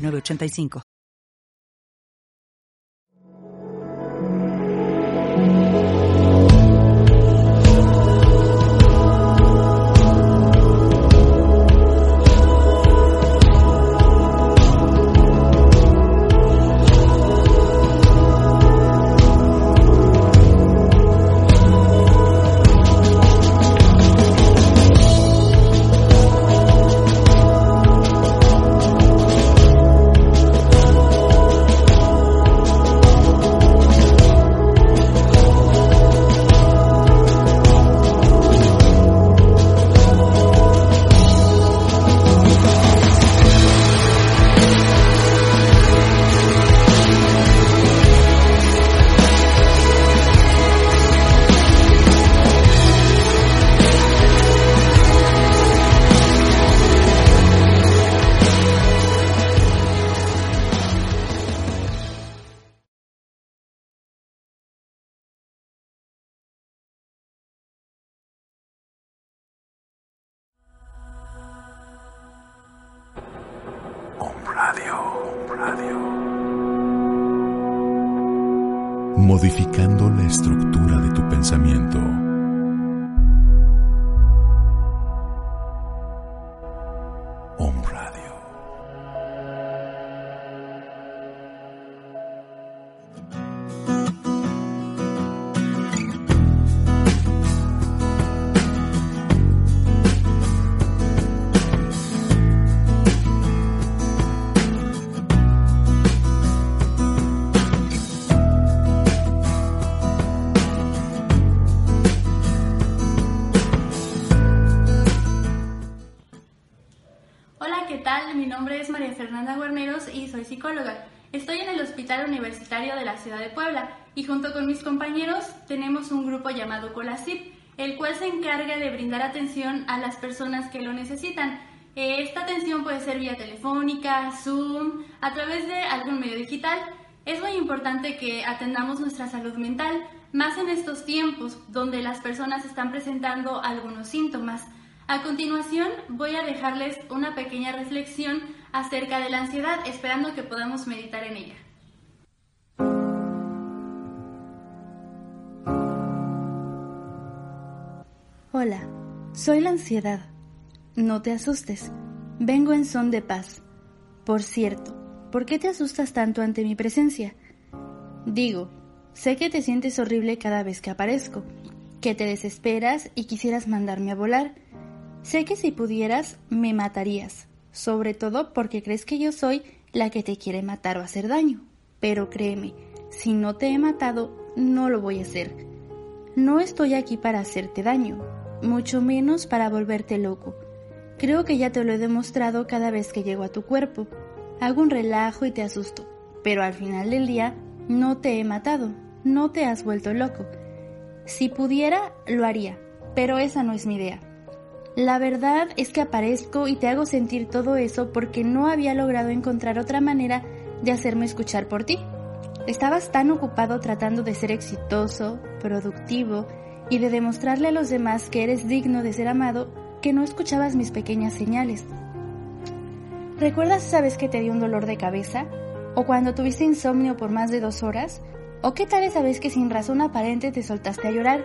985. Modificando la estructura de tu pensamiento. Estoy en el Hospital Universitario de la Ciudad de Puebla y junto con mis compañeros tenemos un grupo llamado Colacip, el cual se encarga de brindar atención a las personas que lo necesitan. Eh, esta atención puede ser vía telefónica, Zoom, a través de algún medio digital. Es muy importante que atendamos nuestra salud mental, más en estos tiempos donde las personas están presentando algunos síntomas. A continuación voy a dejarles una pequeña reflexión acerca de la ansiedad, esperando que podamos meditar en ella. Hola, soy la ansiedad. No te asustes, vengo en son de paz. Por cierto, ¿por qué te asustas tanto ante mi presencia? Digo, sé que te sientes horrible cada vez que aparezco, que te desesperas y quisieras mandarme a volar. Sé que si pudieras, me matarías, sobre todo porque crees que yo soy la que te quiere matar o hacer daño. Pero créeme, si no te he matado, no lo voy a hacer. No estoy aquí para hacerte daño, mucho menos para volverte loco. Creo que ya te lo he demostrado cada vez que llego a tu cuerpo. Hago un relajo y te asusto, pero al final del día no te he matado, no te has vuelto loco. Si pudiera, lo haría, pero esa no es mi idea. La verdad es que aparezco y te hago sentir todo eso porque no había logrado encontrar otra manera de hacerme escuchar por ti. Estabas tan ocupado tratando de ser exitoso, productivo y de demostrarle a los demás que eres digno de ser amado que no escuchabas mis pequeñas señales. ¿Recuerdas esa vez que te dio un dolor de cabeza? ¿O cuando tuviste insomnio por más de dos horas? ¿O qué tal esa vez que sin razón aparente te soltaste a llorar?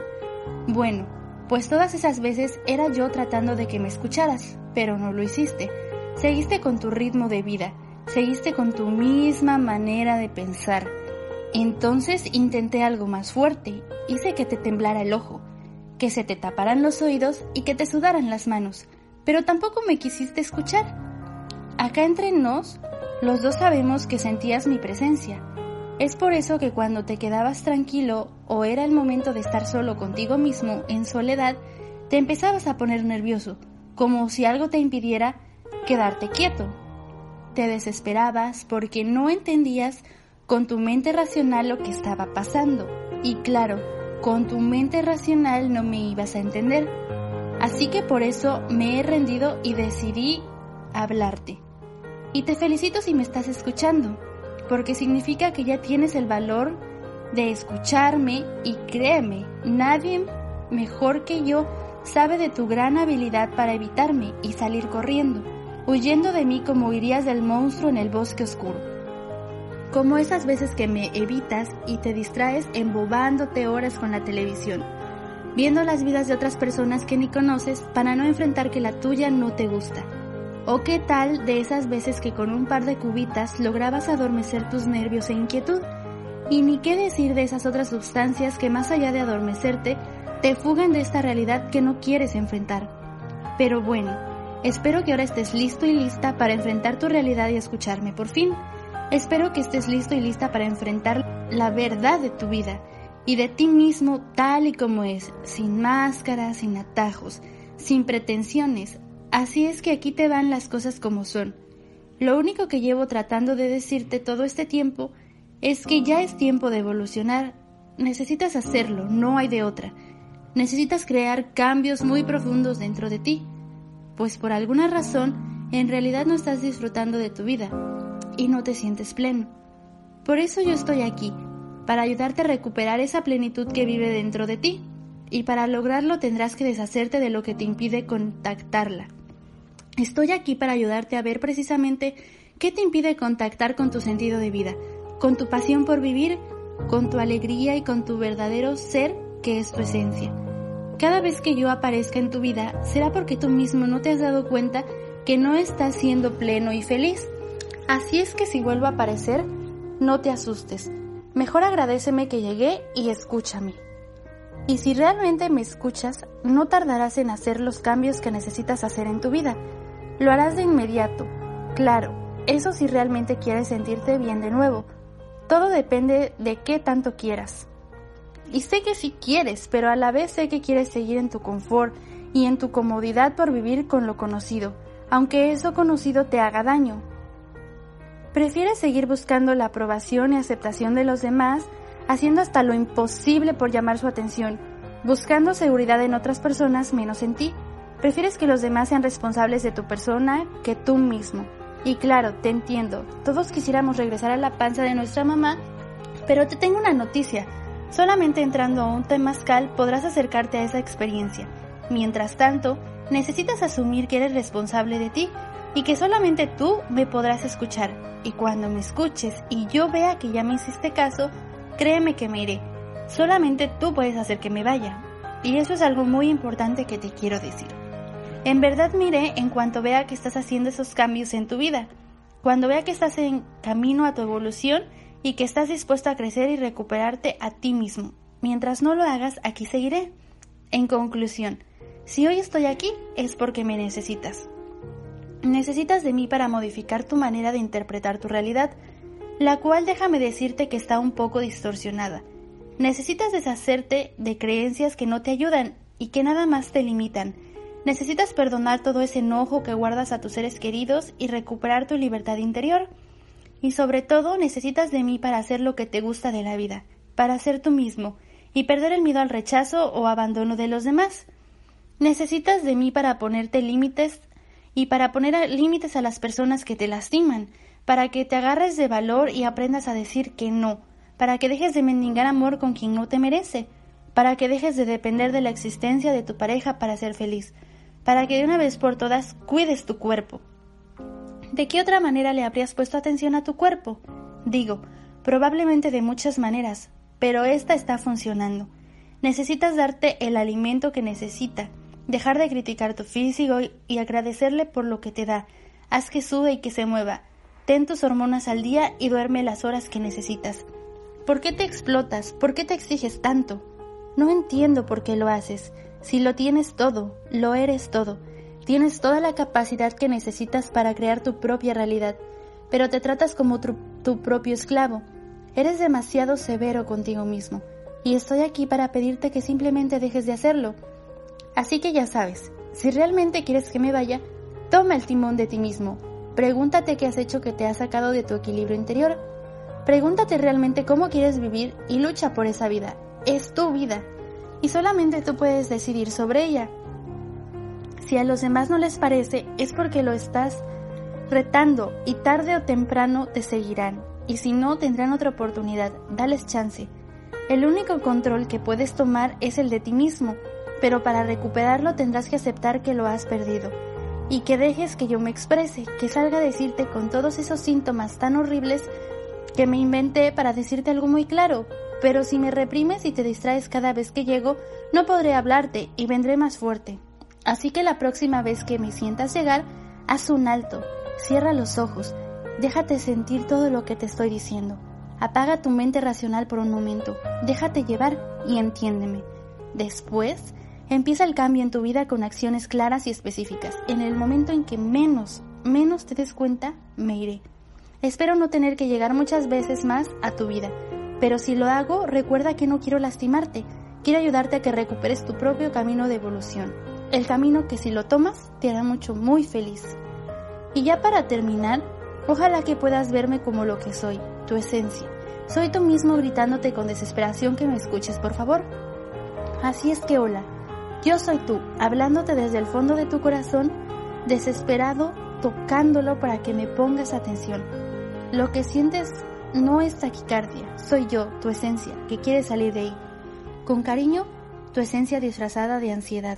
Bueno, pues todas esas veces era yo tratando de que me escucharas, pero no lo hiciste. Seguiste con tu ritmo de vida, seguiste con tu misma manera de pensar. Entonces intenté algo más fuerte, hice que te temblara el ojo, que se te taparan los oídos y que te sudaran las manos, pero tampoco me quisiste escuchar. Acá entre nos, los dos sabemos que sentías mi presencia, es por eso que cuando te quedabas tranquilo o era el momento de estar solo contigo mismo en soledad, te empezabas a poner nervioso, como si algo te impidiera quedarte quieto. te desesperabas porque no entendías con tu mente racional lo que estaba pasando. Y claro, con tu mente racional no me ibas a entender. Así que por eso me he rendido y decidí hablarte. Y te felicito si me estás escuchando, porque significa que ya tienes el valor de escucharme y créeme, nadie mejor que yo sabe de tu gran habilidad para evitarme y salir corriendo, huyendo de mí como huirías del monstruo en el bosque oscuro. Como esas veces que me evitas y te distraes embobándote horas con la televisión, viendo las vidas de otras personas que ni conoces para no enfrentar que la tuya no te gusta ¿O qué tal de esas veces que con un par de cubitas lograbas adormecer tus nervios e inquietud? Y ni qué decir de esas otras sustancias que más allá de adormecerte, te fugan de esta realidad que no quieres enfrentar. Pero bueno, espero que ahora estés listo y lista para enfrentar tu realidad y escucharme por fin. Espero que estés listo y lista para enfrentar la verdad de tu vida y de ti mismo tal y como es, sin máscaras, sin atajos, sin pretensiones, Así es que aquí te van las cosas como son. Lo único que llevo tratando de decirte todo este tiempo es que ya es tiempo de evolucionar. Necesitas hacerlo, no hay de otra. Necesitas crear cambios muy profundos dentro de ti, pues por alguna razón en realidad no estás disfrutando de tu vida y no te sientes pleno. Por eso yo estoy aquí, para ayudarte a recuperar esa plenitud que vive dentro de ti, y para lograrlo tendrás que deshacerte de lo que te impide contactarla. Estoy aquí para ayudarte a ver precisamente qué te impide contactar con tu sentido de vida, con tu pasión por vivir, con tu alegría y con tu verdadero ser que es tu esencia. Cada vez que yo aparezca en tu vida será porque tú mismo no te has dado cuenta que no estás siendo pleno y feliz. Así es que si vuelvo a aparecer, no te asustes. Mejor agradeceme que llegué y escúchame. Y si realmente me escuchas, no tardarás en hacer los cambios que necesitas hacer en tu vida lo harás de inmediato. Claro, eso si realmente quieres sentirte bien de nuevo. Todo depende de qué tanto quieras. Y sé que sí quieres, pero a la vez sé que quieres seguir en tu confort y en tu comodidad por vivir con lo conocido, aunque eso conocido te haga daño. Prefieres seguir buscando la aprobación y aceptación de los demás, haciendo hasta lo imposible por llamar su atención, buscando seguridad en otras personas menos en ti. Prefieres que los demás sean responsables de tu persona que tú mismo. Y claro, te entiendo, todos quisiéramos regresar a la panza de nuestra mamá, pero te tengo una noticia. Solamente entrando a un temazcal podrás acercarte a esa experiencia. Mientras tanto, necesitas asumir que eres responsable de ti y que solamente tú me podrás escuchar. Y cuando me escuches y yo vea que ya me hiciste caso, créeme que me iré. Solamente tú puedes hacer que me vaya. Y eso es algo muy importante que te quiero decir. En verdad mire en cuanto vea que estás haciendo esos cambios en tu vida, cuando vea que estás en camino a tu evolución y que estás dispuesto a crecer y recuperarte a ti mismo. Mientras no lo hagas, aquí seguiré. En conclusión, si hoy estoy aquí es porque me necesitas. Necesitas de mí para modificar tu manera de interpretar tu realidad, la cual déjame decirte que está un poco distorsionada. Necesitas deshacerte de creencias que no te ayudan y que nada más te limitan Necesitas perdonar todo ese enojo que guardas a tus seres queridos y recuperar tu libertad interior. Y sobre todo necesitas de mí para hacer lo que te gusta de la vida, para ser tú mismo, y perder el miedo al rechazo o abandono de los demás. Necesitas de mí para ponerte límites y para poner límites a las personas que te lastiman, para que te agarres de valor y aprendas a decir que no, para que dejes de mendigar amor con quien no te merece, para que dejes de depender de la existencia de tu pareja para ser feliz, para que de una vez por todas cuides tu cuerpo. ¿De qué otra manera le habrías puesto atención a tu cuerpo? Digo, probablemente de muchas maneras, pero esta está funcionando. Necesitas darte el alimento que necesita, dejar de criticar tu físico y agradecerle por lo que te da. Haz que sude y que se mueva. Ten tus hormonas al día y duerme las horas que necesitas. ¿Por qué te explotas? ¿Por qué te exiges tanto? No entiendo por qué lo haces. Si lo tienes todo, lo eres todo. Tienes toda la capacidad que necesitas para crear tu propia realidad, pero te tratas como tu, propio esclavo. Eres demasiado severo contigo mismo, y estoy aquí para pedirte que simplemente dejes de hacerlo. Así que ya sabes, si realmente quieres que me vaya, toma el timón de ti mismo. Pregúntate qué has hecho que te ha sacado de tu equilibrio interior. Pregúntate realmente cómo quieres vivir y lucha por esa vida. Es tu vida. Y solamente tú puedes decidir sobre ella. Si a los demás no les parece, es porque lo estás retando y tarde o temprano te seguirán. Y si no, tendrán otra oportunidad. Dales chance. El único control que puedes tomar es el de ti mismo, pero para recuperarlo tendrás que aceptar que lo has perdido. Y que dejes que yo me exprese, que salga a decirte con todos esos síntomas tan horribles que me inventé para decirte algo muy claro. Pero si me reprimes y te distraes cada vez que llego, no podré hablarte y vendré más fuerte. Así que la próxima vez que me sientas llegar, haz un alto, cierra los ojos, déjate sentir todo lo que te estoy diciendo. Apaga tu mente racional por un momento, déjate llevar y entiéndeme. Después, empieza el cambio en tu vida con acciones claras y específicas. En el momento en que menos, menos te des cuenta, me iré. Espero no tener que llegar muchas veces más a tu vida, pero si lo hago, recuerda que no quiero lastimarte, quiero ayudarte a que recuperes tu propio camino de evolución el camino que si lo tomas te hará mucho muy feliz. Y ya para terminar, ojalá que puedas verme como lo que soy, tu esencia. Soy tú mismo gritándote con desesperación que me escuches, por favor. Así es que hola, yo soy tú, hablándote desde el fondo de tu corazón, desesperado, tocándolo para que me pongas atención. Lo que sientes no es taquicardia, soy yo, tu esencia, que quiere salir de ahí. Con cariño, tu esencia disfrazada de ansiedad.